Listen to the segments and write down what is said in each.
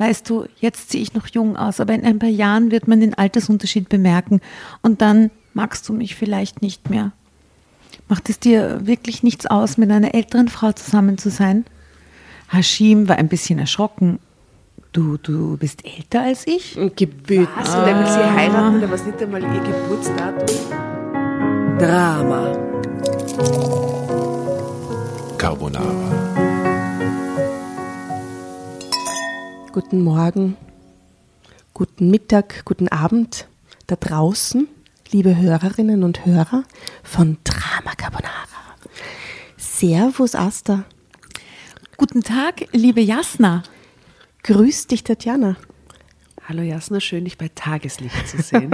weißt du, jetzt sehe ich noch jung aus, aber in ein paar Jahren wird man den Altersunterschied bemerken und dann magst du mich vielleicht nicht mehr. Macht es dir wirklich nichts aus, mit einer älteren Frau zusammen zu sein? Hashim war ein bisschen erschrocken. Du, du bist älter als ich? Gebüt. Was? Und er will sie heiraten, oder was nicht einmal ihr Geburtsdatum? Drama. Carbonara. Guten Morgen, guten Mittag, guten Abend da draußen, liebe Hörerinnen und Hörer von Drama Carbonara. Servus, Asta. Guten Tag, liebe Jasna. Grüß dich, Tatjana. Hallo Jasna, schön dich bei Tageslicht zu sehen.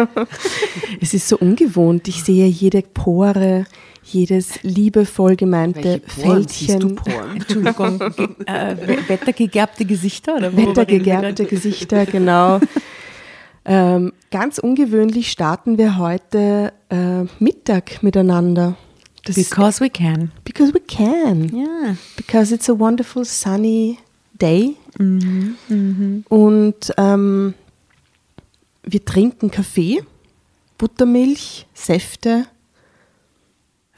es ist so ungewohnt. Ich sehe jede Pore, jedes liebevoll gemeinte Fältchen. Entschuldigung, äh, wettergegerbte Gesichter? Oder wettergegerbte Gesichter, genau. ähm, ganz ungewöhnlich starten wir heute äh, Mittag miteinander. Das because we can. Because we can. Yeah. Because it's a wonderful sunny day. Mhm. Mhm. Und ähm, wir trinken Kaffee, Buttermilch, Säfte.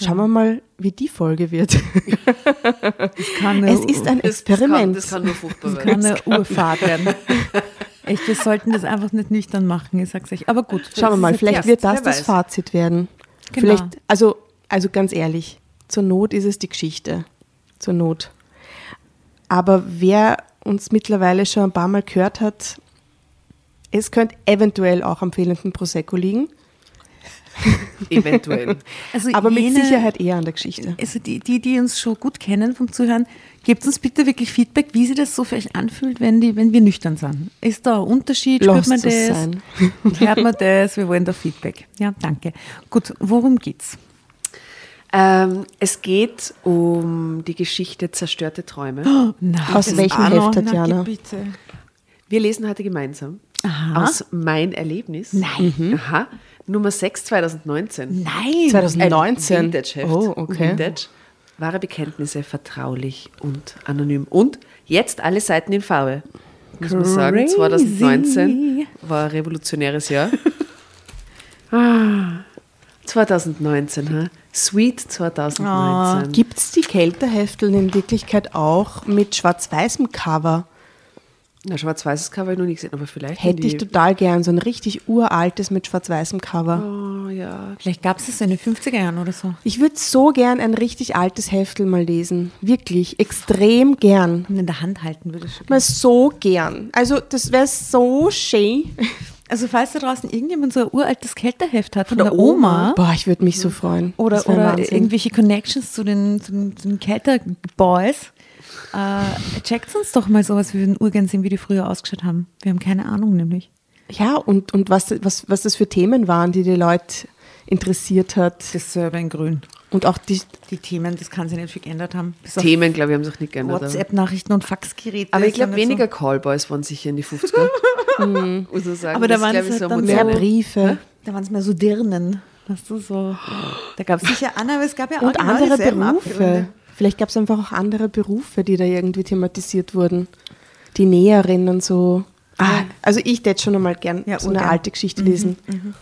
Schauen wir mal, wie die Folge wird. es ist ein Experiment. Das kann, das kann nur furchtbar werden. Das kann eine Urfahrt werden. Echt, wir sollten das einfach nicht nüchtern machen, ich sag's euch. Aber gut. Schauen wir mal, vielleicht wird das das Fazit werden. Genau. Vielleicht, also, also ganz ehrlich, zur Not ist es die Geschichte. Zur Not. Aber wer uns mittlerweile schon ein paar Mal gehört hat, es könnte eventuell auch am fehlenden Prosecco liegen. eventuell. Also Aber jene, mit Sicherheit eher an der Geschichte. Also die, die, die uns schon gut kennen vom Zuhören, gebt uns bitte wirklich Feedback, wie sich das so für euch anfühlt, wenn, die, wenn wir nüchtern sind. Ist da ein Unterschied? Spürt man das? Sein. Hört man das? Wir wollen da Feedback. Ja, danke. Gut, worum geht's? Ähm, es geht um die Geschichte Zerstörte Träume. Oh, na, Aus welchem Heft, Tatjana? Na, bitte. Wir lesen heute gemeinsam Aha. aus Mein Erlebnis. Nein. Mhm. Aha. Nummer 6 2019. Nein. 2019. Vintage-Heft. Oh, okay. Vintage. Wahre Bekenntnisse, vertraulich und anonym. Und jetzt alle Seiten in Farbe. Muss man sagen, 2019 war ein revolutionäres Jahr. ah, 2019, ha? Sweet 2019. Oh, ah, Gibt es die Kältehefteln in Wirklichkeit auch mit schwarz-weißem Cover? Na, schwarz-weißes Cover habe ich noch nie gesehen, aber vielleicht. Hätte ich total gern, so ein richtig uraltes mit schwarz-weißem Cover. Oh, ja. Vielleicht gab es das in den 50er Jahren oder so. Ich würde so gern ein richtig altes Heftel mal lesen. Wirklich, extrem gern. Und in der Hand halten würde ich Mal so gern. Also, das wäre so schön. Also falls da draußen irgendjemand so ein uraltes Kälteheft hat von, von der, der Oma, Oma, Boah, ich würde mich so freuen. Oder, oder irgendwelche Connections zu den, zu den, zu den Kälter-Boys, äh, checkt uns doch mal sowas, wir würden urgern sehen, wie die früher ausgeschaut haben. Wir haben keine Ahnung nämlich. Ja, und, und was, was, was das für Themen waren, die die Leute interessiert hat. Das Server in grün. Und auch die, die Themen, das kann sich nicht viel geändert haben. Bis Themen, glaube ich, haben sich nicht geändert. WhatsApp-Nachrichten und Faxgeräte. Aber ich glaube, weniger so. Callboys waren sicher in die 50er. mhm. sagen, Aber da waren es so mehr Briefe. Da waren es mehr so Dirnen. Weißt du, so. Da gab es sicher Anna, aber es gab ja auch und andere Berufe. Vielleicht gab es einfach auch andere Berufe, die da irgendwie thematisiert wurden. Die Näherinnen so. Ah, also ich hätte schon einmal gern ja, so eine gern. alte Geschichte mhm. lesen. Mhm.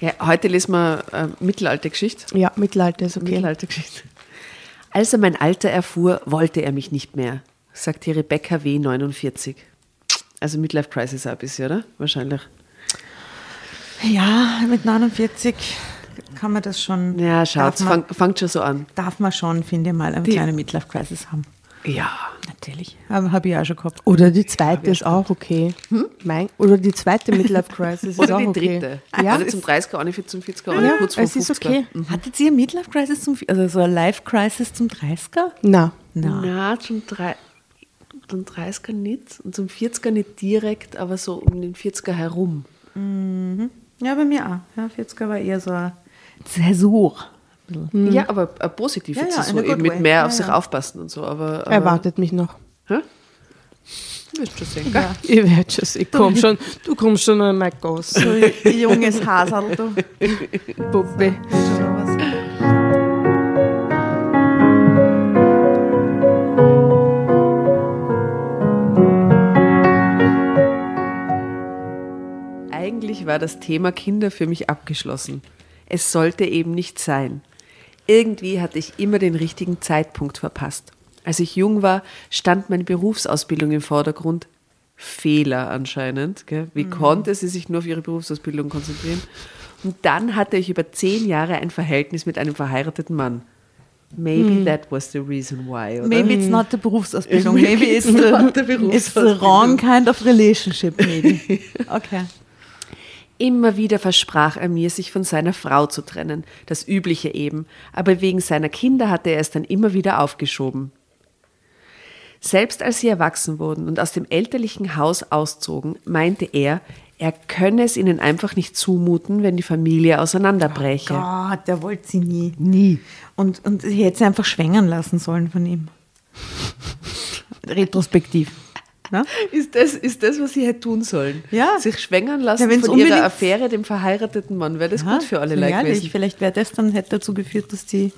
Ja, heute lesen wir äh, Mittelaltergeschichte. Ja, Mittelalter ist okay. Mittelaltergeschichte. Als er mein Alter erfuhr, wollte er mich nicht mehr, sagt die Rebecca W. 49. Also Midlife Crisis ein bisschen, oder? Wahrscheinlich. Ja, mit 49 kann man das schon. Ja, schaut, fang, fangt schon so an. Darf man schon, finde ich mal, eine die, kleine Midlife Crisis haben. Ja. Natürlich. Habe hab ich auch schon gehabt. Oder die zweite ist auch okay. Hm? Mein, oder die zweite Midlife Crisis ist oder auch die okay. dritte. Ja. Eine zum 30er, eine zum 40er, eine ja, kurz vor es ist okay. Mhm. Hattet ihr eine Midlife Crisis zum, also so eine Life Crisis zum 30er? Nein. Na, Na zum, 3, zum 30er nicht und zum 40er nicht direkt, aber so um den 40er herum. Mhm. Ja, bei mir auch. Ja, 40er war eher so eine Zäsur. Mhm. Ja, aber eine positive ja, ja, Zäsur, eben mit mehr ja, auf sich aufpassen und so. Aber, aber Erwartet mich noch. Hä? Du wirst schon sehen, ja. Ich werde schon sehen. Komm schon, du kommst schon an mein Goss. So junges Hasel, du. Puppe. war das Thema Kinder für mich abgeschlossen. Es sollte eben nicht sein. Irgendwie hatte ich immer den richtigen Zeitpunkt verpasst. Als ich jung war, stand meine Berufsausbildung im Vordergrund. Fehler anscheinend. Gell? Wie mhm. konnte sie sich nur auf ihre Berufsausbildung konzentrieren? Und dann hatte ich über zehn Jahre ein Verhältnis mit einem verheirateten Mann. Maybe mm. that was the reason why. Oder? Maybe it's not the Berufsausbildung. Maybe, maybe it's, the, the it's the wrong kind of relationship. Maybe. Okay. Immer wieder versprach er mir, sich von seiner Frau zu trennen, das Übliche eben, aber wegen seiner Kinder hatte er es dann immer wieder aufgeschoben. Selbst als sie erwachsen wurden und aus dem elterlichen Haus auszogen, meinte er, er könne es ihnen einfach nicht zumuten, wenn die Familie auseinanderbräche. Oh Gott, der wollte sie nie. Nie. Und, und sie hätte sie einfach schwängern lassen sollen von ihm. Retrospektiv. Na? Ist, das, ist das, was sie hätte tun sollen? Ja. Sich schwängern lassen ja, von ihrer Affäre, dem verheirateten Mann. Wäre das ja, gut für alle Leute gewesen? Vielleicht wäre das dann hätte dazu geführt, dass die,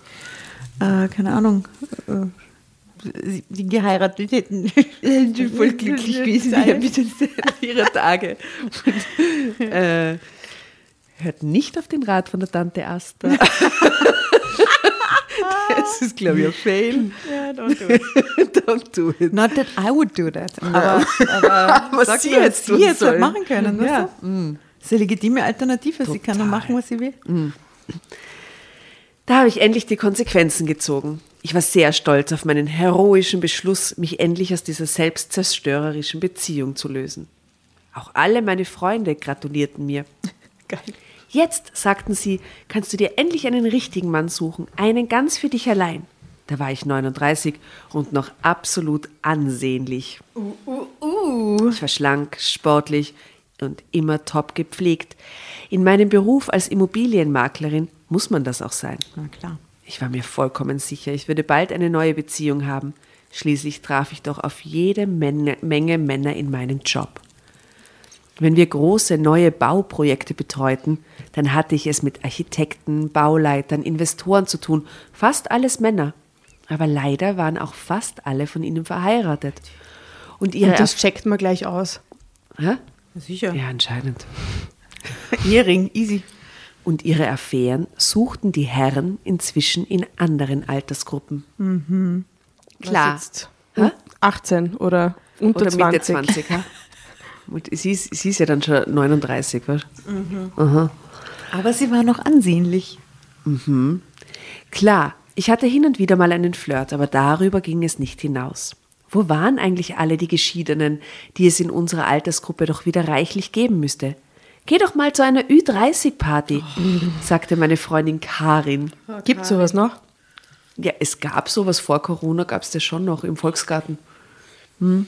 äh, keine Ahnung, äh, die geheiratet hätten. Die voll glücklich gewesen wären mit ihrer Tage. Und, äh, hört nicht auf den Rat von der Tante Asta. das ist, glaube ich, ein Fail. Yeah, don't do it. don't do it. Not that I would do that. Aber, aber was sie jetzt, sie jetzt halt machen können. Ja. Mm. Das ist eine legitime Alternative. Total. Sie kann dann machen, was sie will. Mm. Da habe ich endlich die Konsequenzen gezogen. Ich war sehr stolz auf meinen heroischen Beschluss, mich endlich aus dieser selbstzerstörerischen Beziehung zu lösen. Auch alle meine Freunde gratulierten mir. Geil. Jetzt, sagten sie, kannst du dir endlich einen richtigen Mann suchen, einen ganz für dich allein. Da war ich 39 und noch absolut ansehnlich. Uh, uh, uh. Ich war schlank, sportlich und immer top gepflegt. In meinem Beruf als Immobilienmaklerin muss man das auch sein. Na klar. Ich war mir vollkommen sicher, ich würde bald eine neue Beziehung haben. Schließlich traf ich doch auf jede Menge, Menge Männer in meinen Job. Wenn wir große neue Bauprojekte betreuten, dann hatte ich es mit Architekten, Bauleitern, Investoren zu tun, fast alles Männer. Aber leider waren auch fast alle von ihnen verheiratet. Und, ihre Und das checkt man gleich aus. Hä? Sicher. Ja, anscheinend. Ehering, easy. Und ihre Affären suchten die Herren inzwischen in anderen Altersgruppen. Mhm. Klar. 18 oder unter oder 20. Mitte 20 ha? Sie ist, sie ist ja dann schon 39, weißt mhm. Aha. Aber sie war noch ansehnlich. Mhm. Klar, ich hatte hin und wieder mal einen Flirt, aber darüber ging es nicht hinaus. Wo waren eigentlich alle die Geschiedenen, die es in unserer Altersgruppe doch wieder reichlich geben müsste? Geh doch mal zu einer Ü30-Party, oh. sagte meine Freundin Karin. Oh, Gibt sowas noch? Ja, es gab sowas vor Corona, gab es das schon noch im Volksgarten. Hm.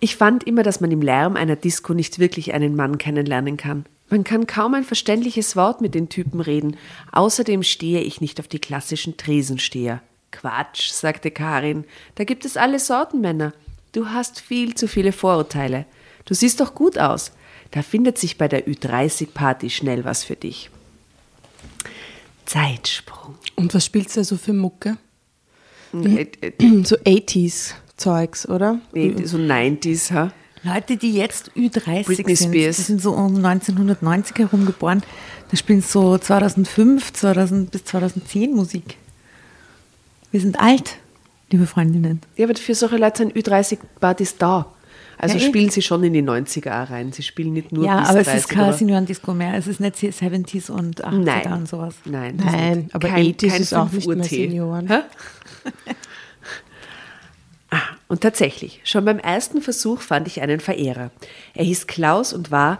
Ich fand immer, dass man im Lärm einer Disco nicht wirklich einen Mann kennenlernen kann. Man kann kaum ein verständliches Wort mit den Typen reden. Außerdem stehe ich nicht auf die klassischen Tresensteher. Quatsch, sagte Karin. Da gibt es alle Sorten Männer. Du hast viel zu viele Vorurteile. Du siehst doch gut aus. Da findet sich bei der Ü30-Party schnell was für dich. Zeitsprung. Und was spielst du da so für Mucke? Äh, äh, so 80s. Zeugs, oder? Nee, so 90s, ha? Leute, die jetzt Ü30 Britney sind, Spears. die sind so um 1990 herum geboren, da spielen so 2005 2000 bis 2010 Musik. Wir sind alt, liebe Freundinnen. Ja, aber für solche Leute sind Ü30-Partys da. Also ja, spielen sie schon in die 90er rein. Sie spielen nicht nur Ja, aber es ist kein Senioren-Disco mehr. Es ist nicht 70s und 80er Nein. und sowas. Nein, Nein aber kein, 80s kein ist auch nicht mehr Senioren. Und tatsächlich, schon beim ersten Versuch fand ich einen Verehrer. Er hieß Klaus und war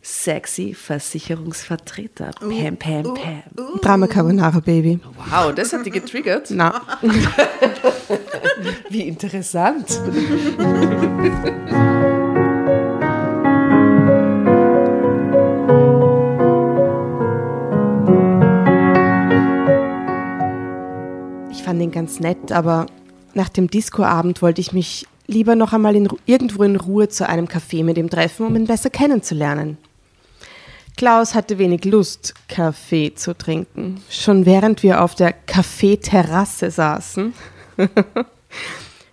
sexy Versicherungsvertreter. Pam, pam, uh, pam. Uh, uh. Drama Carbonara Baby. Wow, das hat die getriggert? Na. Wie interessant. Ich fand ihn ganz nett, aber nach dem Discoabend wollte ich mich lieber noch einmal in, irgendwo in Ruhe zu einem Café mit ihm treffen, um ihn besser kennenzulernen. Klaus hatte wenig Lust, Kaffee zu trinken. Schon während wir auf der Kaffeeterrasse saßen,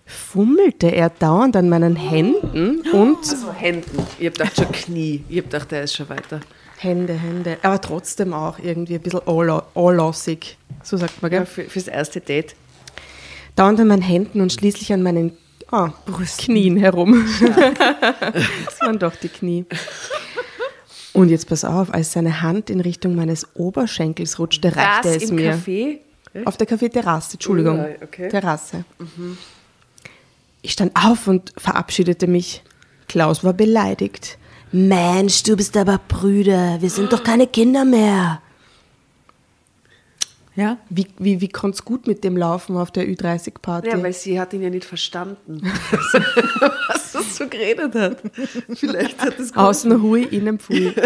fummelte er dauernd an meinen Händen und. Also Händen. Ich hab gedacht schon Knie. Ich hab gedacht, der ist schon weiter. Hände, Hände. Aber trotzdem auch irgendwie ein bisschen anlassig. So sagt man, gell? Ja, für, fürs erste Date. Dauernd an meinen Händen und schließlich an meinen oh, Knien herum. das waren doch die Knie. Und jetzt pass auf, als seine Hand in Richtung meines Oberschenkels rutschte, reichte es im mir. Café? Auf der Kaffeeterrasse, Entschuldigung. Ja, okay. Terrasse. Mhm. Ich stand auf und verabschiedete mich. Klaus war beleidigt. Mensch, du bist aber Brüder, wir sind doch keine Kinder mehr. Ja, wie, wie, wie konnte es gut mit dem laufen auf der Ü30-Party? Ja, weil sie hat ihn ja nicht verstanden, was das so geredet hat. Vielleicht hat es Außen hui, innen pfui.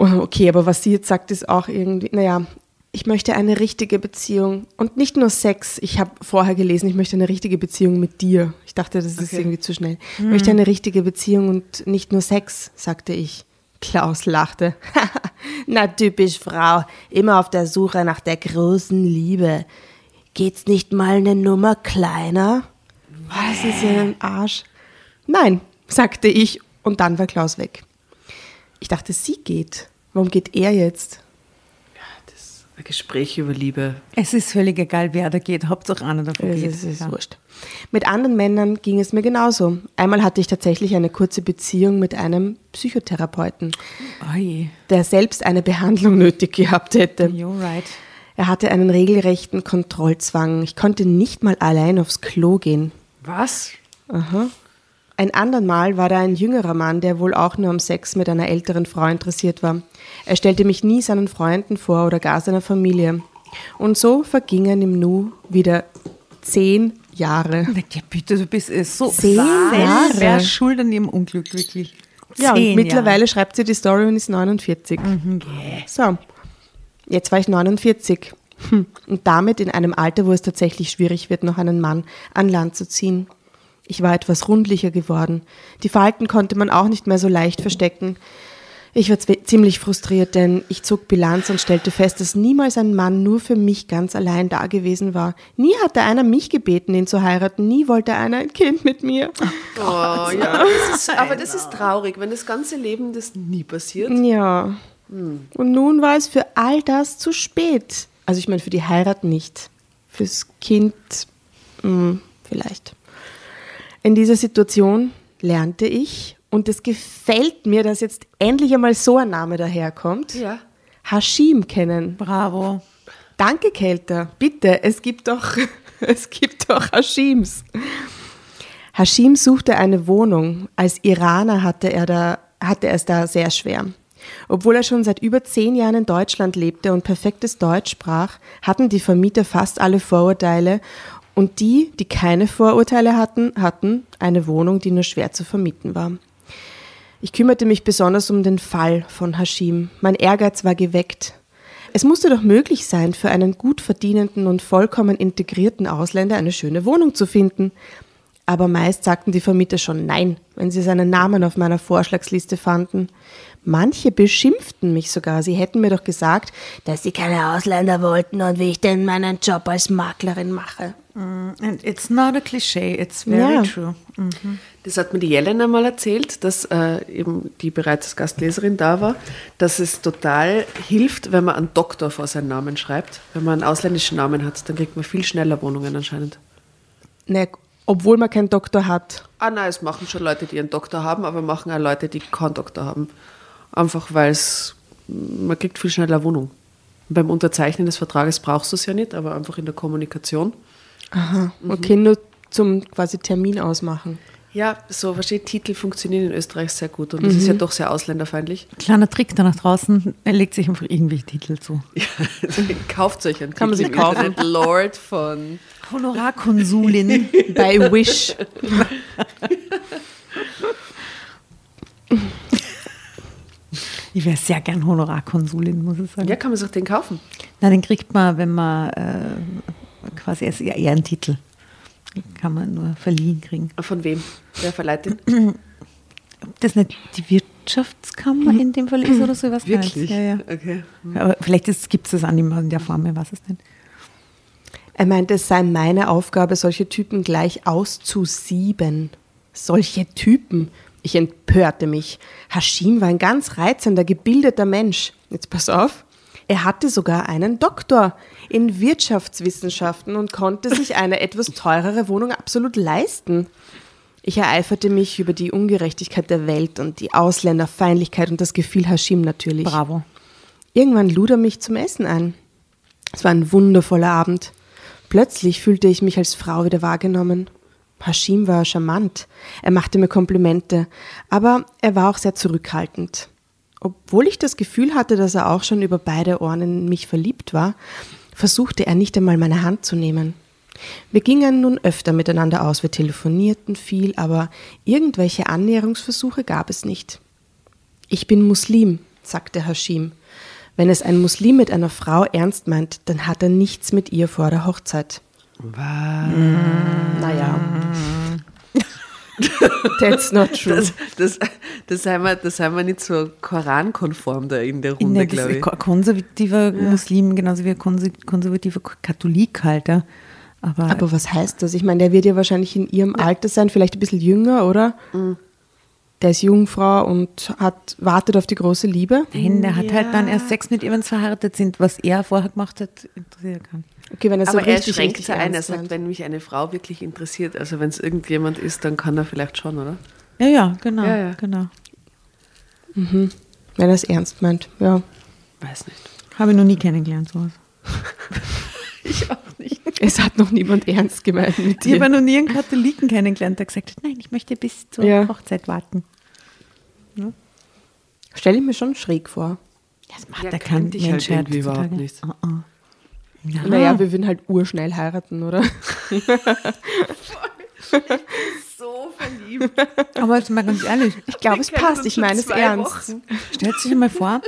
Oh, okay, aber was sie jetzt sagt, ist auch irgendwie, naja, ich möchte eine richtige Beziehung und nicht nur Sex. Ich habe vorher gelesen, ich möchte eine richtige Beziehung mit dir. Ich dachte, das ist okay. irgendwie zu schnell. Ich hm. möchte eine richtige Beziehung und nicht nur Sex, sagte ich. Klaus lachte. Na typisch Frau, immer auf der Suche nach der großen Liebe. Geht's nicht mal eine Nummer kleiner? Was ist ein Arsch? Nein, sagte ich und dann war Klaus weg. Ich dachte, sie geht. Warum geht er jetzt? Ein Gespräch über Liebe. Es ist völlig egal, wer da geht. Hauptsache einer davon geht. Es ist ja. wurscht. Mit anderen Männern ging es mir genauso. Einmal hatte ich tatsächlich eine kurze Beziehung mit einem Psychotherapeuten, Oi. der selbst eine Behandlung nötig gehabt hätte. You're right. Er hatte einen regelrechten Kontrollzwang. Ich konnte nicht mal allein aufs Klo gehen. Was? Aha. Ein andern Mal war da ein jüngerer Mann, der wohl auch nur am Sex mit einer älteren Frau interessiert war. Er stellte mich nie seinen Freunden vor oder gar seiner Familie. Und so vergingen im Nu wieder zehn Jahre. Ja, bitte, du bist äh, so zehn Jahre. Wer schuld an ihrem Unglück, wirklich? Ja, und mittlerweile Jahre. schreibt sie die Story und ist 49. Mhm. So, jetzt war ich 49. Hm. Und damit in einem Alter, wo es tatsächlich schwierig wird, noch einen Mann an Land zu ziehen. Ich war etwas rundlicher geworden. Die Falten konnte man auch nicht mehr so leicht verstecken. Ich war ziemlich frustriert, denn ich zog Bilanz und stellte fest, dass niemals ein Mann nur für mich ganz allein da gewesen war. Nie hatte einer mich gebeten, ihn zu heiraten. Nie wollte einer ein Kind mit mir. Oh, oh ja, das ist, aber das ist traurig, wenn das ganze Leben das nie passiert. Ja. Hm. Und nun war es für all das zu spät. Also ich meine, für die Heirat nicht. Fürs Kind mh, hm, vielleicht. In dieser Situation lernte ich, und es gefällt mir, dass jetzt endlich einmal so ein Name daherkommt, ja. Hashim kennen. Bravo. Danke, Kelter. Bitte, es gibt doch, es gibt doch Hashims. Hashim suchte eine Wohnung. Als Iraner hatte er, da, hatte er es da sehr schwer. Obwohl er schon seit über zehn Jahren in Deutschland lebte und perfektes Deutsch sprach, hatten die Vermieter fast alle Vorurteile und die, die keine Vorurteile hatten, hatten eine Wohnung, die nur schwer zu vermieten war. Ich kümmerte mich besonders um den Fall von Hashim. Mein Ehrgeiz war geweckt. Es musste doch möglich sein, für einen gut verdienenden und vollkommen integrierten Ausländer eine schöne Wohnung zu finden. Aber meist sagten die Vermieter schon Nein, wenn sie seinen Namen auf meiner Vorschlagsliste fanden. Manche beschimpften mich sogar. Sie hätten mir doch gesagt, dass sie keine Ausländer wollten und wie ich denn meinen Job als Maklerin mache. Mm, and it's not a cliché, it's very ja. true. Mhm. Das hat mir die Jelena mal erzählt, dass äh, eben die bereits als Gastleserin da war, dass es total hilft, wenn man einen Doktor vor seinen Namen schreibt. Wenn man einen ausländischen Namen hat, dann kriegt man viel schneller Wohnungen anscheinend. Ne, obwohl man keinen Doktor hat. Ah nein, es machen schon Leute, die einen Doktor haben, aber machen auch Leute, die keinen Doktor haben. Einfach weil es, man kriegt viel schneller Wohnung. beim Unterzeichnen des Vertrages brauchst du es ja nicht, aber einfach in der Kommunikation. Aha, mhm. okay, mhm. nur zum quasi Termin ausmachen. Ja, so versteht Titel funktionieren in Österreich sehr gut und das mhm. ist ja doch sehr ausländerfeindlich. Kleiner Trick da nach draußen, er legt sich einfach irgendwelche Titel zu. Ja, kauft euch einen Kann Titel man sich kaufen. Lord von Honorarkonsulin bei Wish. Ich wäre sehr gern Honorarkonsulin, muss ich sagen. Ja, kann man sich den kaufen? Na, den kriegt man, wenn man äh, quasi als Ehrentitel. Kann man nur verliehen kriegen. Von wem? Wer verleiht den? Ob das nicht die Wirtschaftskammer in dem Fall ist oder so, was Wirklich? Ja, ja. Okay. Aber vielleicht gibt es das auch nicht mehr in der Form, ich weiß es nicht. Er meinte, es sei meine Aufgabe, solche Typen gleich auszusieben. Solche Typen. Ich empörte mich. Hashim war ein ganz reizender, gebildeter Mensch. Jetzt pass auf. Er hatte sogar einen Doktor in Wirtschaftswissenschaften und konnte sich eine etwas teurere Wohnung absolut leisten. Ich ereiferte mich über die Ungerechtigkeit der Welt und die Ausländerfeindlichkeit und das Gefühl Hashim natürlich. Bravo. Irgendwann lud er mich zum Essen ein. Es war ein wundervoller Abend. Plötzlich fühlte ich mich als Frau wieder wahrgenommen. Hashim war charmant. Er machte mir Komplimente, aber er war auch sehr zurückhaltend. Obwohl ich das Gefühl hatte, dass er auch schon über beide Ohren in mich verliebt war, versuchte er nicht einmal meine Hand zu nehmen. Wir gingen nun öfter miteinander aus, wir telefonierten viel, aber irgendwelche Annäherungsversuche gab es nicht. Ich bin Muslim, sagte Hashim. Wenn es ein Muslim mit einer Frau ernst meint, dann hat er nichts mit ihr vor der Hochzeit. Was? Naja. That's not true. Das, das, das, haben wir, das haben wir nicht so korankonform da in der Runde, glaube ich. Konservativer ja. Muslim, genauso wie ein konservativer Katholik halt. Ja. Aber, Aber was heißt das? Ich meine, der wird ja wahrscheinlich in ihrem ja. Alter sein, vielleicht ein bisschen jünger, oder? Mhm. Der ist Jungfrau und hat, wartet auf die große Liebe. Nein, der hat halt dann erst Sex mit ihr, wenn sie verheiratet sind. Was er vorher gemacht hat, interessiert kann. Okay, wenn er so Aber richtig, er schränkt richtig ein. Er sagt, wenn mich eine Frau wirklich interessiert, also wenn es irgendjemand ist, dann kann er vielleicht schon, oder? Ja, ja, genau. Ja, ja. genau. Mhm. Wenn er es ernst meint, ja. Weiß nicht. Habe ich noch nie kennengelernt, sowas. ich auch nicht. Es hat noch niemand ernst gemeint mit dir. Ich habe noch nie einen Katholiken kennengelernt, der gesagt hat, nein, ich möchte bis zur ja. Hochzeit warten. Ja. Stelle ich mir schon schräg vor. Das macht ja, der kein Mensch halt überhaupt nicht. Uh -uh. Ja. Naja, wir würden halt urschnell heiraten, oder? so verliebt. Aber jetzt mal ganz ehrlich, ich glaube, es passt. Ich meine es ernst. Stellt sich mal vor,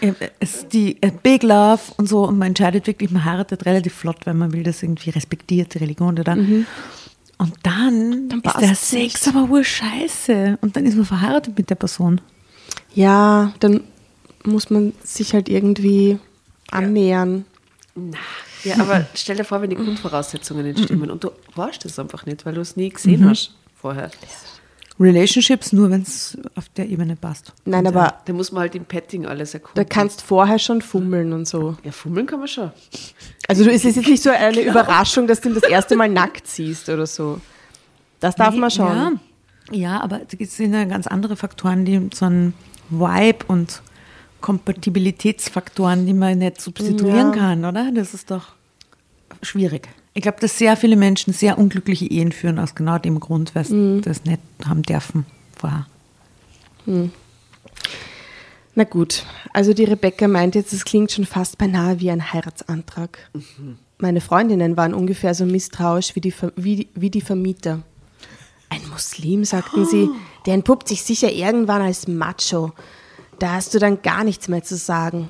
äh, es ist die äh, Big Love und so und man entscheidet wirklich, man heiratet relativ flott, weil man will das irgendwie respektiert, die Religion oder dann. Mhm. Und dann, dann ist der Sex aber wohl scheiße. Und dann ist man verheiratet mit der Person. Ja, dann muss man sich halt irgendwie annähern. Na, ja, aber stell dir vor, wenn die Grundvoraussetzungen nicht stimmen und du weißt das einfach nicht, weil du es nie gesehen mhm. hast vorher. Relationships nur, wenn es auf der Ebene passt. Nein, aber. Ja, da muss man halt im Petting alles erkunden. Da kannst vorher schon fummeln und so. Ja, fummeln kann man schon. Also, es ist jetzt nicht so eine Überraschung, dass du ihn das erste Mal nackt siehst oder so. Das darf nee, man schon. Ja, ja aber es sind ja ganz andere Faktoren, die so ein Vibe und Kompatibilitätsfaktoren, die man nicht substituieren ja. kann, oder? Das ist doch schwierig. Ich glaube, dass sehr viele Menschen sehr unglückliche Ehen führen, aus genau dem Grund, weil sie mhm. das nicht haben dürfen vorher. Mhm. Na gut, also die Rebecca meint jetzt, es klingt schon fast beinahe wie ein Heiratsantrag. Mhm. Meine Freundinnen waren ungefähr so misstrauisch wie die, wie, wie die Vermieter. Ein Muslim, sagten oh. sie, der entpuppt sich sicher irgendwann als Macho. Da hast du dann gar nichts mehr zu sagen.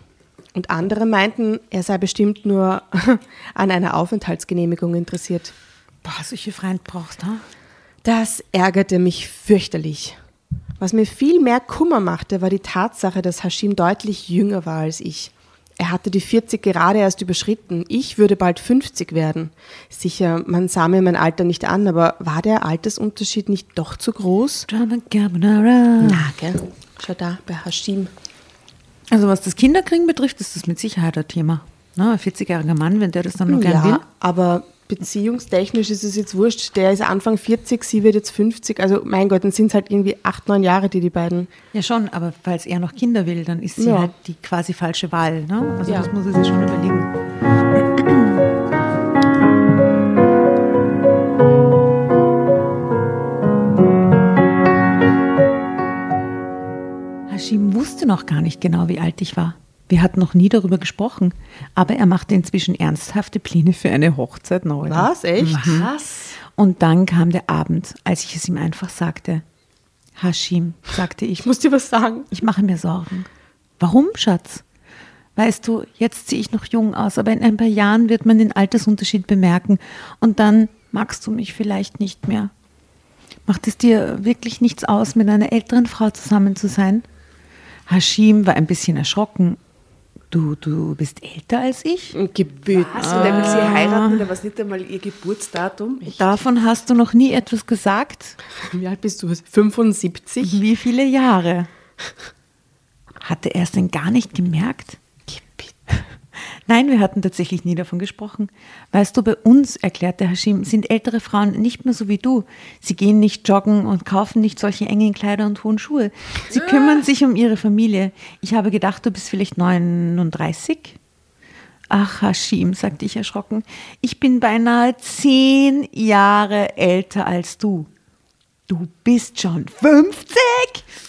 Und andere meinten, er sei bestimmt nur an einer Aufenthaltsgenehmigung interessiert. Boah, solche Freund brauchst du? Das ärgerte mich fürchterlich. Was mir viel mehr Kummer machte, war die Tatsache, dass Hashim deutlich jünger war als ich. Er hatte die 40 gerade erst überschritten. Ich würde bald 50 werden. Sicher, man sah mir mein Alter nicht an, aber war der Altersunterschied nicht doch zu groß? Drama Carbonara. Na, gell? Da, bei Hashim. Also was das Kinderkriegen betrifft, ist das mit Sicherheit ein Thema. Ne? Ein 40-jähriger Mann, wenn der das dann noch ja, gern will. aber beziehungstechnisch ist es jetzt wurscht. Der ist Anfang 40, sie wird jetzt 50. Also mein Gott, dann sind es halt irgendwie acht, neun Jahre, die die beiden... Ja schon, aber falls er noch Kinder will, dann ist sie ja. halt die quasi falsche Wahl. Ne? Also ja. das muss er sich schon überlegen. Hashim wusste noch gar nicht genau, wie alt ich war. Wir hatten noch nie darüber gesprochen, aber er machte inzwischen ernsthafte Pläne für eine Hochzeit neu. Was? Echt? Mhm. Was? Und dann kam der Abend, als ich es ihm einfach sagte. Hashim, sagte ich. Ich muss dir was sagen. Ich mache mir Sorgen. Warum, Schatz? Weißt du, jetzt sehe ich noch jung aus, aber in ein paar Jahren wird man den Altersunterschied bemerken und dann magst du mich vielleicht nicht mehr. Macht es dir wirklich nichts aus, mit einer älteren Frau zusammen zu sein? Hashim war ein bisschen erschrocken. Du, du bist älter als ich? Gebüt. Was? Und er will sie heiraten, da war es nicht einmal ihr Geburtsdatum. Davon hast du noch nie etwas gesagt? Wie alt bist du? 75? Wie viele Jahre? Hatte er es denn gar nicht gemerkt? Nein, wir hatten tatsächlich nie davon gesprochen. Weißt du, bei uns, erklärte Hashim, sind ältere Frauen nicht mehr so wie du. Sie gehen nicht joggen und kaufen nicht solche engen Kleider und hohen Schuhe. Sie kümmern sich um ihre Familie. Ich habe gedacht, du bist vielleicht 39. Ach, Hashim, sagte ich erschrocken, ich bin beinahe zehn Jahre älter als du. Du bist schon 50?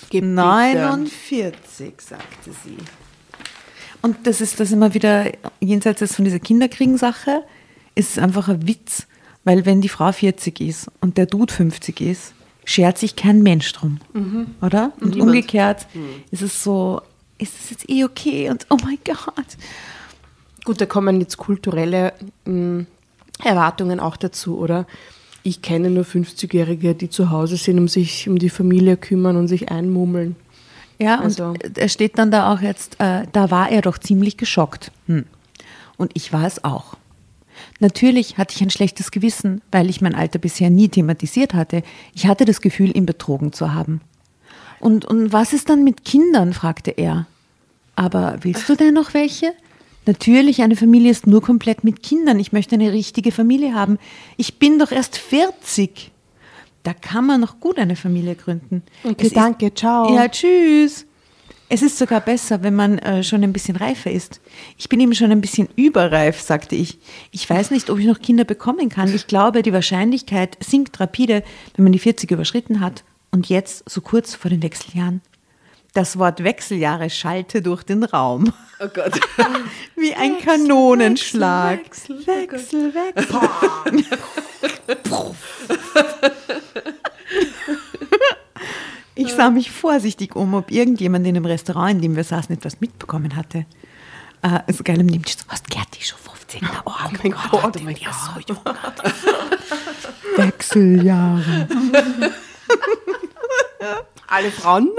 Gib bitte. 49, sagte sie. Und das ist das immer wieder, jenseits jetzt von dieser Kinderkriegen-Sache, ist es einfach ein Witz, weil wenn die Frau 40 ist und der Dude 50 ist, schert sich kein Mensch drum, oder? Und Niemand. umgekehrt ist es so, ist es jetzt eh okay und oh mein Gott. Gut, da kommen jetzt kulturelle mh, Erwartungen auch dazu, oder? Ich kenne nur 50-Jährige, die zu Hause sind, um sich um die Familie kümmern und sich einmummeln. Ja, Also- und er steht dann da auch jetzt, äh, da war er doch ziemlich geschockt. Hm. Und ich war es auch. Natürlich hatte ich ein schlechtes Gewissen, weil ich mein Alter bisher nie thematisiert hatte. Ich hatte das Gefühl, ihn betrogen zu haben. Und, und was ist dann mit Kindern? fragte er. Aber willst du denn noch welche? Natürlich, eine Familie ist nur komplett mit Kindern. Ich möchte eine richtige Familie haben. Ich bin doch erst 40. Da kann man noch gut eine Familie gründen. Okay, Es ist- danke, ciao. Ja, tschüss. Es ist sogar besser, wenn man äh, schon ein bisschen reifer ist. Ich bin eben schon ein bisschen überreif, sagte ich. Ich weiß nicht, ob ich noch Kinder bekommen kann. Ich glaube, die Wahrscheinlichkeit sinkt rapide, wenn man die 40 überschritten hat. Und jetzt, so kurz vor den Wechseljahren. Das Wort Wechseljahre schallte durch den Raum. Oh Gott. Wie ein Kanonenschlag. Wechsel, Wechsel, Wechsel. Ich sah mich vorsichtig um, ob irgendjemand in dem Restaurant, in dem wir saßen, etwas mitbekommen hatte. Äh, so geil im Nebentisch, so, was Gerti, schon 15. Oh, oh mein Gott, oh mein Gott. So jung. Wechseljahre. Alle Frauen?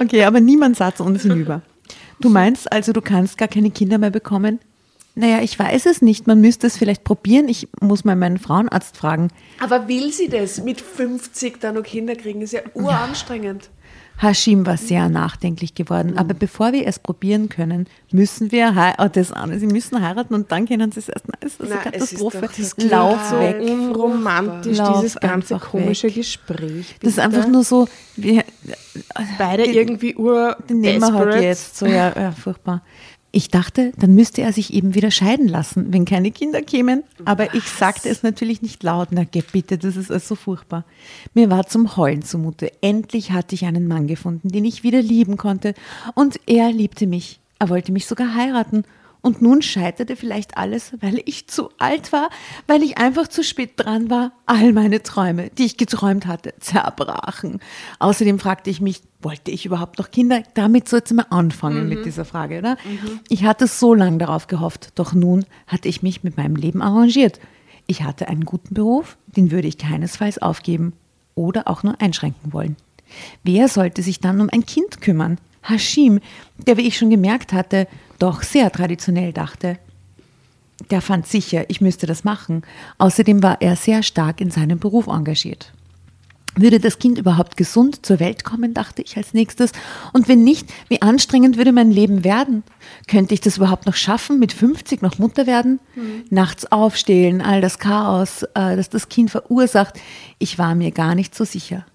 Okay, aber niemand sah zu uns hinüber. Du meinst also, du kannst gar keine Kinder mehr bekommen? Naja, ich weiß es nicht. Man müsste es vielleicht probieren. Ich muss mal meinen Frauenarzt fragen. Aber will sie das? Mit 50 dann noch Kinder kriegen, ist ja uranstrengend. Hashim war sehr nachdenklich geworden. Aber bevor wir es probieren können, müssen wir oh, das an. Sie müssen heiraten und dann können sie es erst. Nein, das ist eine Nein, es ist Katastrophe. doch- das Lauf klingt weg. so Unromantisch, Lauf dieses ganze komische weg. Gespräch. Das ist bitte. einfach nur so, wir, Beide irgendwie ur den nehmen wir halt jetzt. So, ja, ja, furchtbar. Ich dachte, dann müsste er sich eben wieder scheiden lassen, wenn keine Kinder kämen. Aber ich sagte es natürlich nicht laut. Na, geh bitte, das ist alles so furchtbar. Mir war zum Heulen zumute. Endlich hatte ich einen Mann gefunden, den ich wieder lieben konnte. Und er liebte mich. Er wollte mich sogar heiraten. Und nun scheiterte vielleicht alles, weil ich zu alt war, weil ich einfach zu spät dran war. All meine Träume, die ich geträumt hatte, zerbrachen. Außerdem fragte ich mich, wollte ich überhaupt noch Kinder? Damit sollte man anfangen mit dieser Frage, oder? Ich hatte so lange darauf gehofft, doch nun hatte ich mich mit meinem Leben arrangiert. Ich hatte einen guten Beruf, den würde ich keinesfalls aufgeben oder auch nur einschränken wollen. Wer sollte sich dann um ein Kind kümmern? Hashim, der, wie ich schon gemerkt hatte, doch sehr traditionell dachte. Der fand sicher, ich müsste das machen. Außerdem war er sehr stark in seinem Beruf engagiert. Würde das Kind überhaupt gesund zur Welt kommen, dachte ich als nächstes. Und wenn nicht, wie anstrengend würde mein Leben werden? Könnte ich das überhaupt noch schaffen, mit 50 noch Mutter werden? Nachts aufstehen, all das Chaos, äh, das das Kind verursacht. Ich war mir gar nicht so sicher.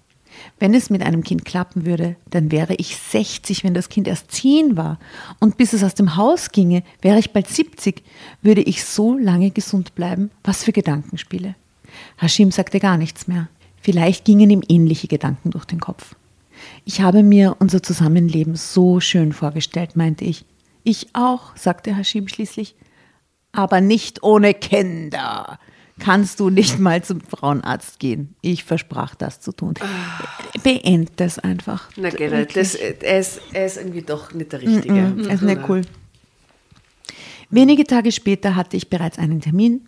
Wenn es mit einem Kind klappen würde, dann wäre ich 60, wenn das Kind erst 10 war. Und bis es aus dem Haus ginge, wäre ich bald 70. Würde ich so lange gesund bleiben? Was für Gedankenspiele. Hashim sagte gar nichts mehr. Vielleicht gingen ihm ähnliche Gedanken durch den Kopf. Ich habe mir unser Zusammenleben so schön vorgestellt, meinte ich. Ich auch, sagte Hashim schließlich. Aber nicht ohne Kinder. Kannst du nicht mal zum Frauenarzt gehen? Ich versprach das zu tun. Beend das einfach. Na Gerald, das, er, ist, er ist irgendwie doch nicht der Richtige. Mm, ist nicht cool. Wenige Tage später hatte ich bereits einen Termin.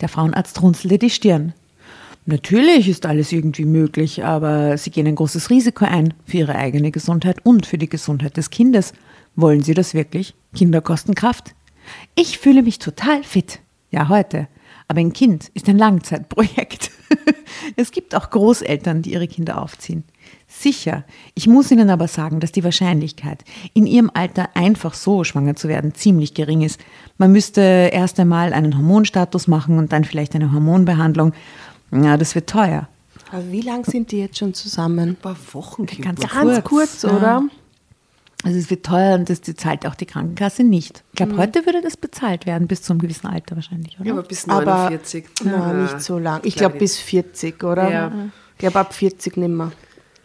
Der Frauenarzt runzelte die Stirn. Natürlich ist alles irgendwie möglich, aber Sie gehen ein großes Risiko ein für Ihre eigene Gesundheit und für die Gesundheit des Kindes. Wollen Sie das wirklich? Kinder kosten Kraft. Ich fühle mich total fit. Ja, heute. Aber ein Kind ist ein Langzeitprojekt. es gibt auch Großeltern, die ihre Kinder aufziehen. Sicher. Ich muss Ihnen aber sagen, dass die Wahrscheinlichkeit, in Ihrem Alter einfach so schwanger zu werden, ziemlich gering ist. Man müsste erst einmal einen Hormonstatus machen und dann vielleicht eine Hormonbehandlung. Ja, das wird teuer. Aber wie lange sind die jetzt schon zusammen? Ein paar Wochen. Ganz, ganz kurz, kurz oder? Also es wird teuer und das zahlt auch die Krankenkasse nicht. Ich glaube, mhm. heute würde das bezahlt werden, bis zu einem gewissen Alter wahrscheinlich, oder? Ja, aber bis 49. Aber, ja, nicht so lang. Ich glaube bis 40, oder? Ja. Ich glaube ab 40 nicht mehr.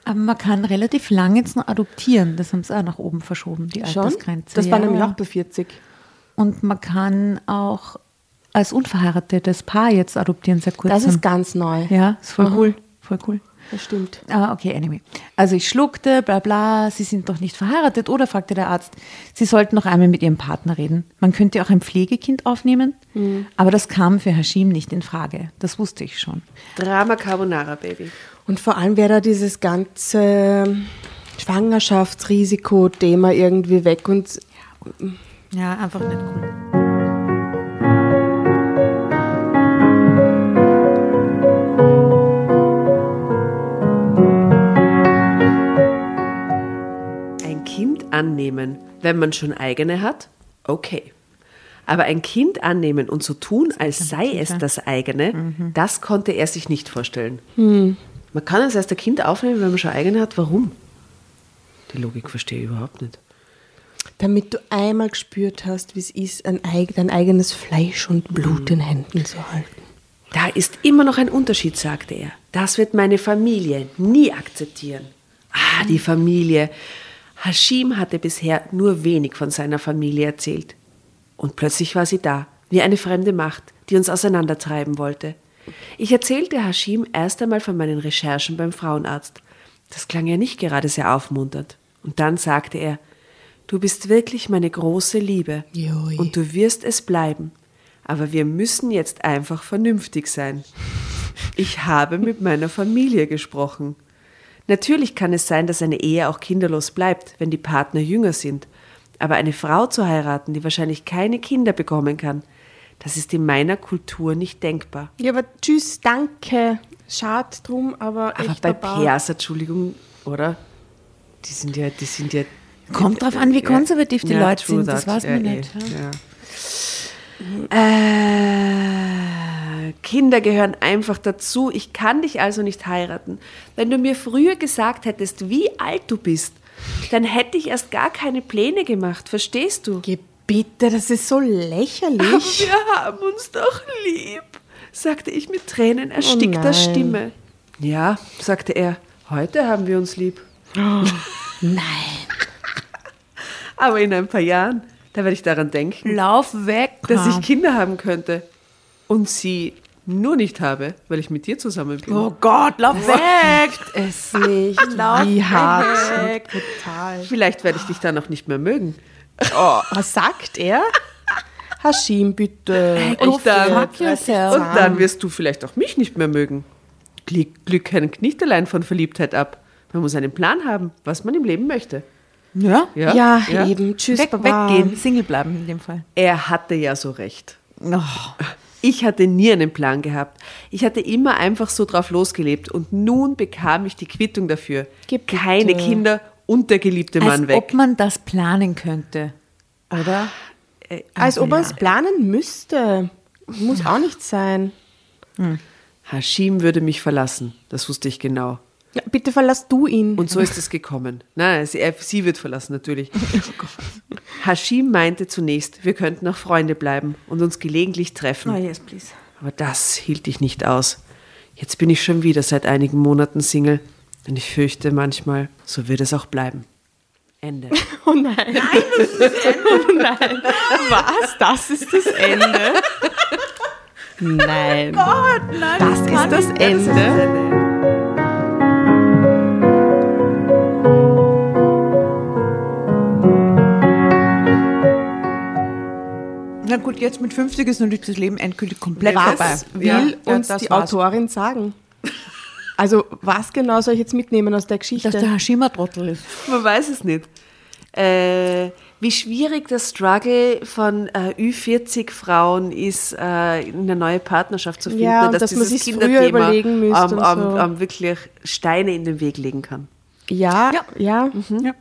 Aber man kann relativ lange jetzt noch adoptieren. Das haben sie auch nach oben verschoben, die Schon? Altersgrenze. Das war nämlich auch bei 40. Und man kann auch als unverheiratetes Paar jetzt adoptieren, sehr kurz. Das ist ganz neu. Ja, ist voll mhm. cool. Voll cool. Das stimmt. Ah, okay, anyway. Also ich schluckte, bla bla, Sie sind doch nicht verheiratet oder fragte der Arzt, Sie sollten noch einmal mit Ihrem Partner reden. Man könnte auch ein Pflegekind aufnehmen, mhm. aber das kam für Hashim nicht in Frage. Das wusste ich schon. Drama Carbonara, Baby. Und vor allem wäre da dieses ganze Schwangerschaftsrisiko-Thema irgendwie weg und ja, einfach nicht cool. Annehmen, wenn man schon eigene hat, okay. Aber ein Kind annehmen und so tun, als sei es das eigene, mhm. das konnte er sich nicht vorstellen. Mhm. Man kann es erst ein Kind aufnehmen, wenn man schon eigene hat. Warum? Die Logik verstehe ich überhaupt nicht. Damit du einmal gespürt hast, wie es ist, ein, dein eigenes Fleisch und Blut mhm. in Händen zu halten. Da ist immer noch ein Unterschied, sagte er. Das wird meine Familie nie akzeptieren. Ah, die Familie. Hashim hatte bisher nur wenig von seiner Familie erzählt. Und plötzlich war sie da, wie eine fremde Macht, die uns auseinandertreiben wollte. Ich erzählte Hashim erst einmal von meinen Recherchen beim Frauenarzt. Das klang ja nicht gerade sehr aufmunternd. Und dann sagte er, Du bist wirklich meine große Liebe Joi. und du wirst es bleiben. Aber wir müssen jetzt einfach vernünftig sein. Ich habe mit meiner Familie gesprochen. Natürlich kann es sein, dass eine Ehe auch kinderlos bleibt, wenn die Partner jünger sind. Aber eine Frau zu heiraten, die wahrscheinlich keine Kinder bekommen kann, das ist in meiner Kultur nicht denkbar. Ja, aber tschüss, danke. Schade drum, aber. Aber bei Perser, Entschuldigung, oder? Die sind ja, die sind ja. Kommt drauf an, wie konservativ die ja, Leute sind, das weiß man ja, nicht. Ja. Äh, Kinder gehören einfach dazu. Ich kann dich also nicht heiraten. Wenn du mir früher gesagt hättest, wie alt du bist, dann hätte ich erst gar keine Pläne gemacht. Verstehst du? Geh bitte, das ist so lächerlich. Aber wir haben uns doch lieb, sagte ich mit Tränen erstickter oh Stimme. Ja, sagte er, heute haben wir uns lieb. Oh, nein. Aber in ein paar Jahren, da werde ich daran denken. Lauf weg. Dass ich Kinder haben könnte und sie nur nicht habe, weil ich mit dir zusammen bin. Oh Gott, lauf weg! es nicht. lauf Wie hart. Weg. Total. Vielleicht werde ich dich dann noch nicht mehr mögen. Oh, was sagt er? Hashim, bitte. Hey, und, dann, und dann wirst du vielleicht auch mich nicht mehr mögen. Glück, Glück hängt nicht allein von Verliebtheit ab. Man muss einen Plan haben, was man im Leben möchte. Ja, ja, ja, ja. eben. Tschüss, Weg, Baba. Weggehen, Single bleiben in dem Fall. Er hatte ja so recht. Oh. Ich hatte nie einen Plan gehabt. Ich hatte immer einfach so drauf losgelebt und nun bekam ich die Quittung dafür. Gib Keine Kinder und der geliebte Mann Als weg. Als ob man das planen könnte, oder? Äh, Als ob man es planen müsste. Muss auch nicht sein. Hm. Hashim würde mich verlassen, das wusste ich genau. Ja, bitte verlass du ihn. Und so ist es gekommen. Nein, sie, sie wird verlassen, natürlich. Oh Hashim meinte zunächst, wir könnten auch Freunde bleiben und uns gelegentlich treffen. Oh yes, please. Aber das hielt ich nicht aus. Jetzt bin ich schon wieder seit einigen Monaten Single und ich fürchte manchmal, so wird es auch bleiben. Ende. Oh nein. Nein, das ist das Ende. Oh nein. Was? Das ist das Ende? Nein. Oh Gott, nein. Das, das ist das Ende. Das ist das Ende. Na gut, jetzt mit 50 ist natürlich das Leben endgültig komplett Was vorbei. will ja, uns ja, die war's. Autorin sagen? Also was genau soll ich jetzt mitnehmen aus der Geschichte? Dass der Hashima-Trottel ist. Man weiß es nicht. Äh, wie schwierig der Struggle von äh, Ü40-Frauen ist, äh, eine neue Partnerschaft zu finden. Ja, und dass dass man dieses sich's früher überlegen müsste am, und am, so. am wirklich Steine in den Weg legen kann. ja, Ja. ja. Ja.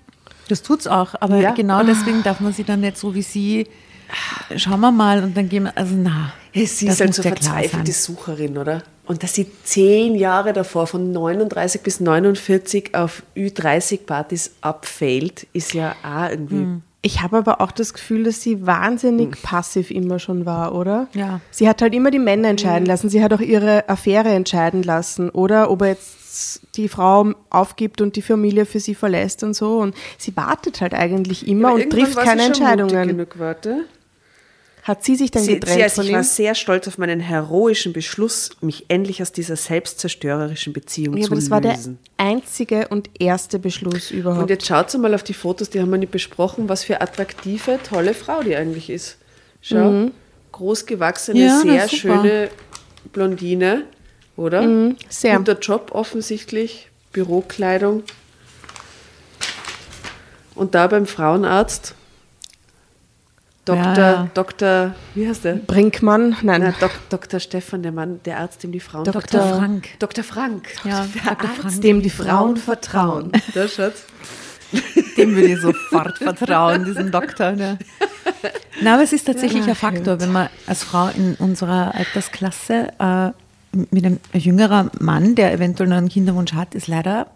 Das tut's auch, aber Ja. genau deswegen darf man sie dann nicht so wie sie, schauen wir mal und dann gehen wir, also na. Ja, sie das ist halt so verzweifelte. Sucherin, oder? Und dass sie zehn Jahre davor von 39 bis 49 auf Ü30-Partys abfällt, ist ja auch irgendwie. Hm. Ich habe aber auch das Gefühl, dass sie wahnsinnig passiv immer schon war, oder? Ja. Sie hat halt immer die Männer entscheiden lassen. Sie hat auch ihre Affäre entscheiden lassen, oder? Ob er jetzt die Frau aufgibt und die Familie für sie verlässt und so. Und sie wartet halt eigentlich immer Aber und trifft keine sie schon mutig Entscheidungen. Genug, warte. Hat sie sich dann Sie, getrennt sie, also von ich ihm? war sehr stolz auf meinen heroischen Beschluss, mich endlich aus dieser selbstzerstörerischen Beziehung Ja, zu aber das war der lösen. einzige und erste Beschluss überhaupt. Und jetzt schaut mal auf die Fotos, die haben wir nicht besprochen, was für attraktive, tolle Frau die eigentlich ist. Schau, Mhm. großgewachsene, Ja, sehr schöne Blondine, oder? Mhm, sehr. Guter Job offensichtlich, Bürokleidung. Und da beim Frauenarzt, Dr. Ja, ja. Dr. Wie heißt der? Brinkmann? Nein. Na, Dok, Dr. Stefan, der Mann, der Arzt, dem die Frauen Dr. Dr. Frank. Dr. Frank. Ja, der Dr. Arzt, Frank. dem die Frauen vertrauen. Da Schatz. Dem würde ich sofort vertrauen, diesem Doktor. Ne? Na, aber es ist tatsächlich ein Faktor, wenn man als Frau in unserer Altersklasse äh, mit einem jüngeren Mann, der eventuell noch einen Kinderwunsch hat, ist leider,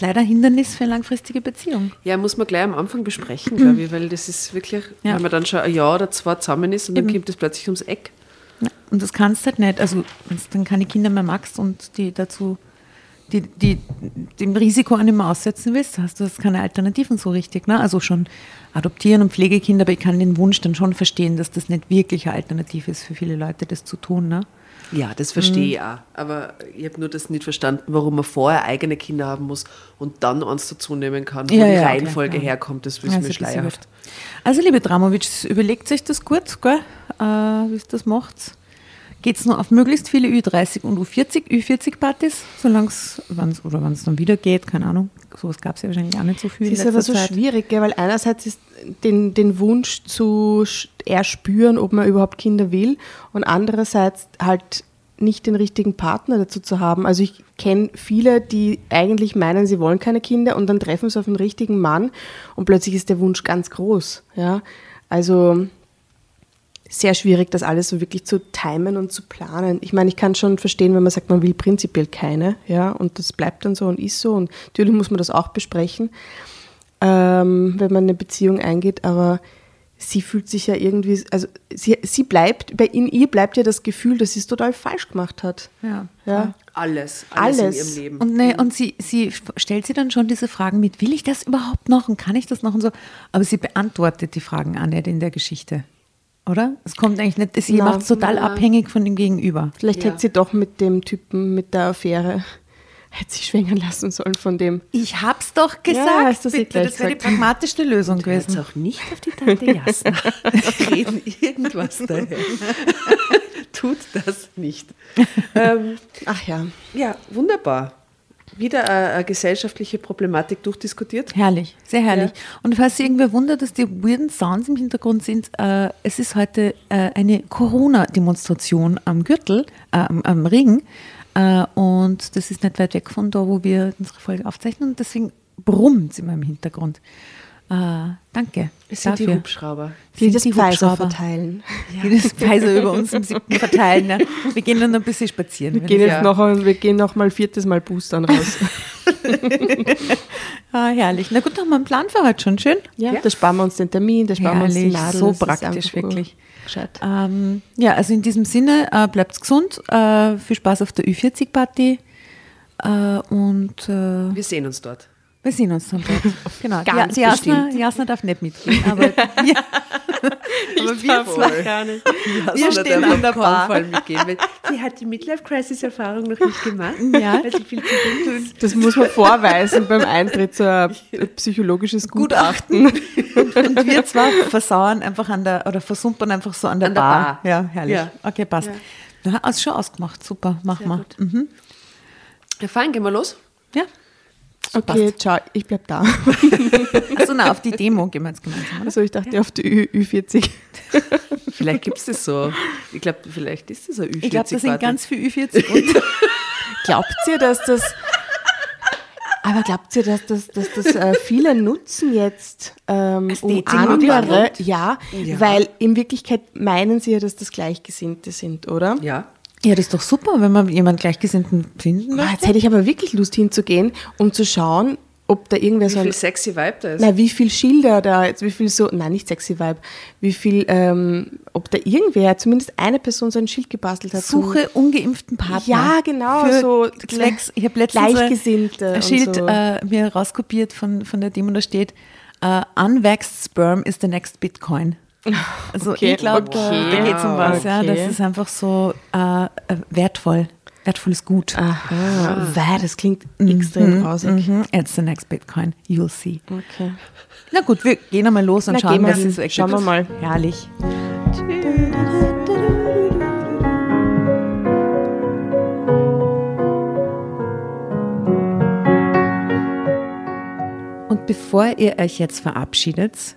leider Hindernis für eine langfristige Beziehung. Ja, muss man gleich am Anfang besprechen, glaube ich, weil das ist wirklich, Ja. wenn man dann schon ein Jahr oder zwei zusammen ist und dann Eben. kommt das plötzlich ums Eck. Ja, Und das kannst du halt nicht. Also, wenn du dann keine Kinder mehr magst und die dazu, die, die dem Risiko auch nicht mehr aussetzen willst, hast du das keine Alternativen so richtig. Ne? Also schon adoptieren und Pflegekinder, aber ich kann den Wunsch dann schon verstehen, dass das nicht wirklich eine Alternative ist für viele Leute, das zu tun. Ne? Ja, das verstehe ich auch. Aber ich habe nur das nicht verstanden, warum man vorher eigene Kinder haben muss und dann eins dazu nehmen kann, wo Ja, die ja, Reihenfolge klar. herkommt. Das ist Also mir schleierhaft. Also, liebe Dramovic, überlegt euch das gut, gell? Äh, wie ihr das macht. Geht es nur auf möglichst viele Ü30 und U40, Ü40-Partys, solange es, oder wenn es dann wieder geht, keine Ahnung. Sowas gab es ja wahrscheinlich auch nicht so viel. Es ist aber so Zeit. schwierig, gell, weil einerseits ist den, den Wunsch zu erspüren, ob man überhaupt Kinder will und andererseits halt nicht den richtigen Partner dazu zu haben. Also ich kenne viele, die eigentlich meinen, sie wollen keine Kinder und dann treffen sie auf einen richtigen Mann und plötzlich ist der Wunsch ganz groß. Ja? Also sehr schwierig, das alles so wirklich zu timen und zu planen. Ich meine, ich kann schon verstehen, wenn man sagt, man will prinzipiell keine, ja, und das bleibt dann so und ist so. Und natürlich muss man das auch besprechen, ähm, wenn man eine Beziehung eingeht, aber sie fühlt sich ja irgendwie, also sie, sie bleibt, bei in ihr bleibt ja das Gefühl, dass sie es total falsch gemacht hat. Ja. Ja. Alles, alles, Alles. in ihrem Leben. Und, ne, und sie, sie stellt sie dann schon diese Fragen mit, will ich das überhaupt noch und kann ich das noch und so? Aber sie beantwortet die Fragen auch nicht in der Geschichte. Oder? Es kommt eigentlich nicht, sie macht es total na. abhängig von dem Gegenüber. Vielleicht Ja. hätte sie doch mit dem Typen, mit der Affäre, hätte sie schwängern lassen sollen von dem. Ich hab's doch gesagt. Ja, hast du bitte. gleich Das wäre die pragmatischste Lösung Jetzt gewesen. auch nicht auf die Tante Jasna reden irgendwas daher. Tut das nicht. ähm, Ach ja. ja, wunderbar. Wieder eine, eine gesellschaftliche Problematik durchdiskutiert. Herrlich, sehr herrlich. Und falls sich irgendwer wundert, dass die weirden Sounds im Hintergrund sind, äh, es ist heute äh, eine Corona-Demonstration am Gürtel, äh, am, am Ring. Äh, und das ist nicht weit weg von da, wo wir unsere Folge aufzeichnen. Und deswegen brummt es immer im Hintergrund. Äh, danke. Es sind die dafür. Hubschrauber. Die Sind das die Pfizer Hubschrauber. verteilen. Die das Pfizer über uns im siebten verteilen. Ja. Wir gehen dann ein bisschen spazieren. Wir gehen jetzt noch, ein- wir gehen noch mal viertes Mal boostern raus. ah, herrlich. Na gut, haben wir einen Plan für heute schon. Schön. Ja, Ja. da sparen wir uns den Termin, da sparen wir uns die Herrlich, Nadel. so das praktisch, wirklich. Ähm, ja, also in diesem Sinne, äh, bleibt gesund, äh, viel Spaß auf der Ü40-Party äh, und äh, Wir sehen uns dort. Wir sehen uns dann dort. Genau. Ganz die, Jasna. Jasna darf nicht mitgehen, aber wir, aber wir zwei gar nicht. Wir stehen an der Bar. Mitgehen. Sie hat die Midlife-Crisis-Erfahrung noch nicht gemacht, Ja. weil sie viel zu jung ist. Das muss man vorweisen beim Eintritt zu ein psychologisches Gutachten. und wir zwei versauern einfach an der, oder versumpern einfach so an der, An der Bar. Bar. Ja, herrlich. Ja. Okay, passt. Ja. Na, hast schon ausgemacht. Super, machen Sehr gut. Mhm. Ja, fein, gehen wir los. Ja. Okay, passt. ciao, ich bleib da. Achso, na, auf die Demo gehen wir jetzt gemeinsam. Oder? Also ich dachte ja. auf die Ü Ü40. vielleicht gibt es das so. Ich glaube, vielleicht ist das ein Ü40. Ich glaube, das sind ganz viele Ü40. Glaubt ihr, dass das aber glaubt ihr, dass das, dass das äh, viele nutzen jetzt ähm, um andere? Ja, ja, weil in Wirklichkeit meinen sie ja, dass das Gleichgesinnte sind, oder? Ja. Ja, das ist doch super, wenn man jemanden Gleichgesinnten finden möchte. Jetzt hätte ich aber wirklich Lust hinzugehen, um zu schauen, ob da irgendwer wie so. Wie viel sexy Vibe da ist. Na, wie viel Schilder da, wie viel so, nein, nicht sexy Vibe, wie viel, ähm, ob da irgendwer, zumindest eine Person so ein Schild gebastelt hat. Suche so, ungeimpften Partner. Ja, genau, für so Zwecks, ich habe letztens Gleichgesinnte ein Schild so. äh, mir rauskopiert von, von der Demo, da steht, uh, unvaxxed sperm is the next Bitcoin. Also okay, ich glaube, okay. da, geht es um was, okay. ja. Das ist einfach so äh, wertvoll wertvolles Gut. Aha, wow, das klingt extrem mhm, grausig. Mhm. It's the next Bitcoin, you'll see. Okay. Na gut, wir gehen einmal los und Na, schauen, was es so Schauen wir mal. Herrlich. Und bevor ihr euch jetzt verabschiedet,